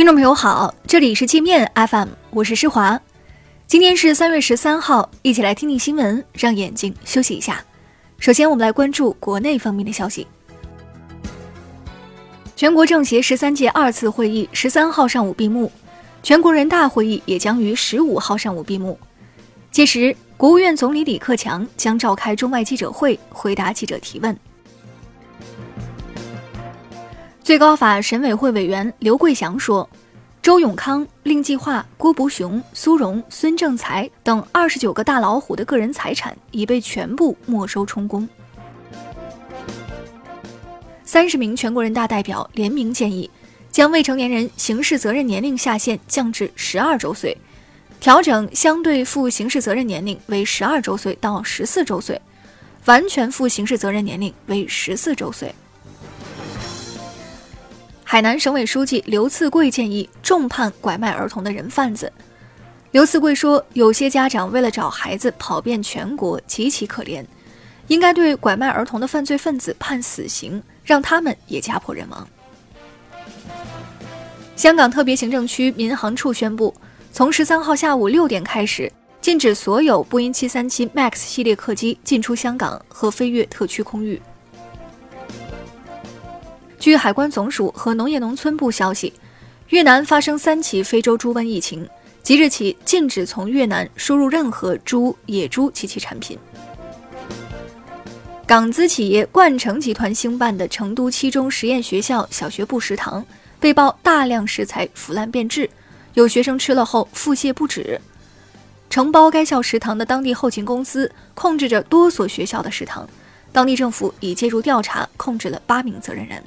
听众朋友好，这里是界面 FM，我是施华。今天是三月十三号，一起来听听新闻，让眼睛休息一下。首先，我们来关注国内方面的消息。全国政协十三届二次会议十三号上午闭幕，全国人大会议也将于十五号上午闭幕。届时，国务院总理李克强将召开中外记者会，回答记者提问。最高法审委会委员刘桂祥说，周永康、令计划、郭伯雄、苏荣、孙政才等二十九个大老虎的个人财产已被全部没收充公。三十名全国人大代表联名建议，将未成年人刑事责任年龄下限降至十二周岁，调整相对负刑事责任年龄为十二周岁到十四周岁，完全负刑事责任年龄为十四周岁。海南省委书记刘赐贵建议重判拐卖儿童的人贩子。刘赐贵说：“有些家长为了找孩子跑遍全国，极其可怜，应该对拐卖儿童的犯罪分子判死刑，让他们也家破人亡。”香港特别行政区民航处宣布，从十三号下午六点开始，禁止所有波音七三七 MAX 系列客机进出香港和飞越特区空域。据海关总署和农业农村部消息，越南发生三起非洲猪瘟疫情，即日起禁止从越南输入任何猪、野猪及其产品。港资企业冠城集团兴办的成都七中实验学校小学部食堂被曝大量食材腐烂变质，有学生吃了后腹泻不止。承包该校食堂的当地后勤公司控制着多所学校的食堂，当地政府已介入调查，控制了八名责任人。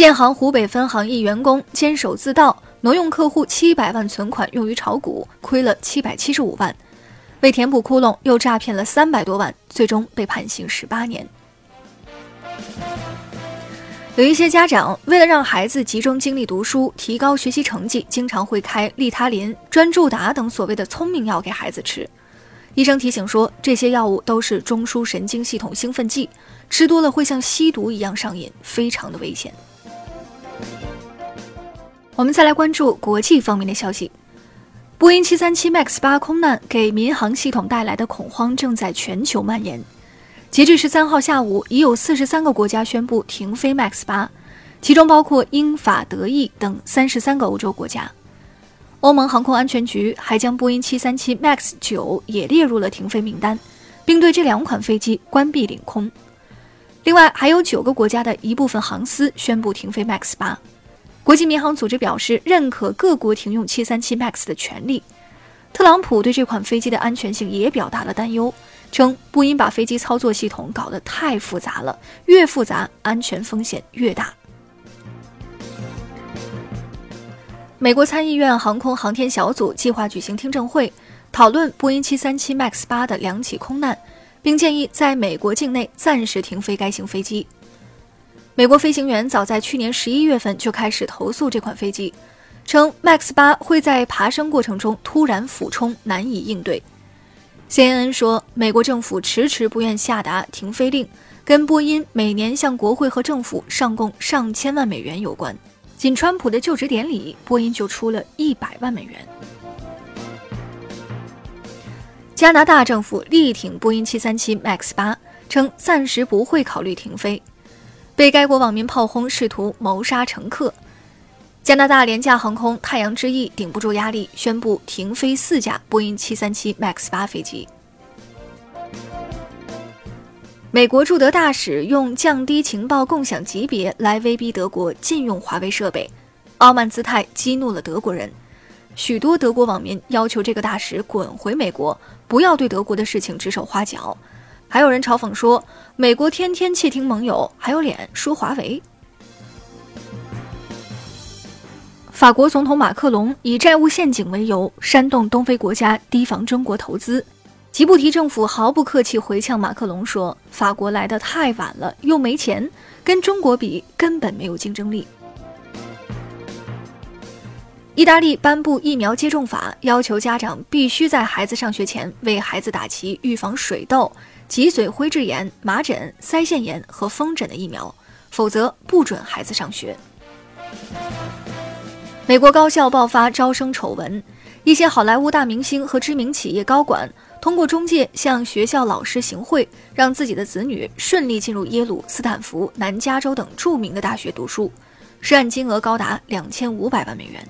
建行湖北分行一员工监守自盗，挪用客户七百万存款用于炒股，亏了七百七十五万。为填补窟窿，又诈骗了三百多万，最终被判刑十八年。有一些家长为了让孩子集中精力读书，提高学习成绩，经常会开利他林、专注达等所谓的聪明药给孩子吃。医生提醒说，这些药物都是中枢神经系统兴奋剂，吃多了会像吸毒一样上瘾，非常的危险。我们再来关注国际方面的消息。波音737 MAX 八空难给民航系统带来的恐慌正在全球蔓延。截至十三号下午，已有四十三个国家宣布停飞 MAX 八，其中包括英法德意等三十三个欧洲国家。欧盟航空安全局还将波音737 MAX 九也列入了停飞名单，并对这两款飞机关闭领空。另外，还有九个国家的一部分航司宣布停飞 MAX 八。国际民航组织表示认可各国停用737 MAX 的权利。特朗普对这款飞机的安全性也表达了担忧，称波音把飞机操作系统搞得太复杂了，越复杂安全风险越大。美国参议院航空航天小组计划举行听证会，讨论波音737 MAX 八的两起空难，并建议在美国境内暂时停飞该型飞机。美国飞行员早在去年十一月份就开始投诉这款飞机，称 MAX 八会在爬升过程中突然俯冲，难以应对。CNN 说，美国政府迟迟不愿下达停飞令，跟波音每年向国会和政府上供上千万美元有关。仅川普的就职典礼，波音就出了一百万美元。加拿大政府力挺波音737 MAX 八，称暂时不会考虑停飞。被该国网民炮轰，试图谋杀乘客。加拿大廉价航空太阳之翼顶不住压力，宣布停飞四架波音737 MAX 八飞机。美国驻德大使用降低情报共享级别来威逼德国禁用华为设备，傲慢姿态激怒了德国人。许多德国网民要求这个大使滚回美国，不要对德国的事情指手画脚。还有人嘲讽说：“美国天天窃听盟友，还有脸说华为？”法国总统马克龙以债务陷阱为由，煽动东非国家提防中国投资。吉布提政府毫不客气回呛马克龙说：“法国来得太晚了，又没钱，跟中国比根本没有竞争力。”意大利颁布疫苗接种法，要求家长必须在孩子上学前为孩子打齐预防水痘。脊髓灰质炎、麻疹、腮腺炎和风疹的疫苗，否则不准孩子上学。美国高校爆发招生丑闻，一些好莱坞大明星和知名企业高管通过中介向学校老师行贿，让自己的子女顺利进入耶鲁、斯坦福、南加州等著名的大学读书，涉案金额高达两千五百万美元。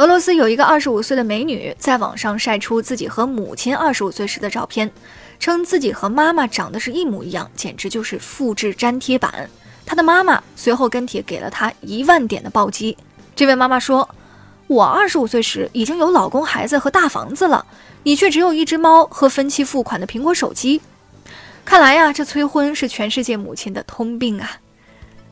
俄罗斯有一个二十五岁的美女在网上晒出自己和母亲二十五岁时的照片，称自己和妈妈长得是一模一样，简直就是复制粘贴版。她的妈妈随后跟帖给了她一万点的暴击。这位妈妈说：“我二十五岁时已经有老公、孩子和大房子了，你却只有一只猫和分期付款的苹果手机。看来呀，这催婚是全世界母亲的通病啊。”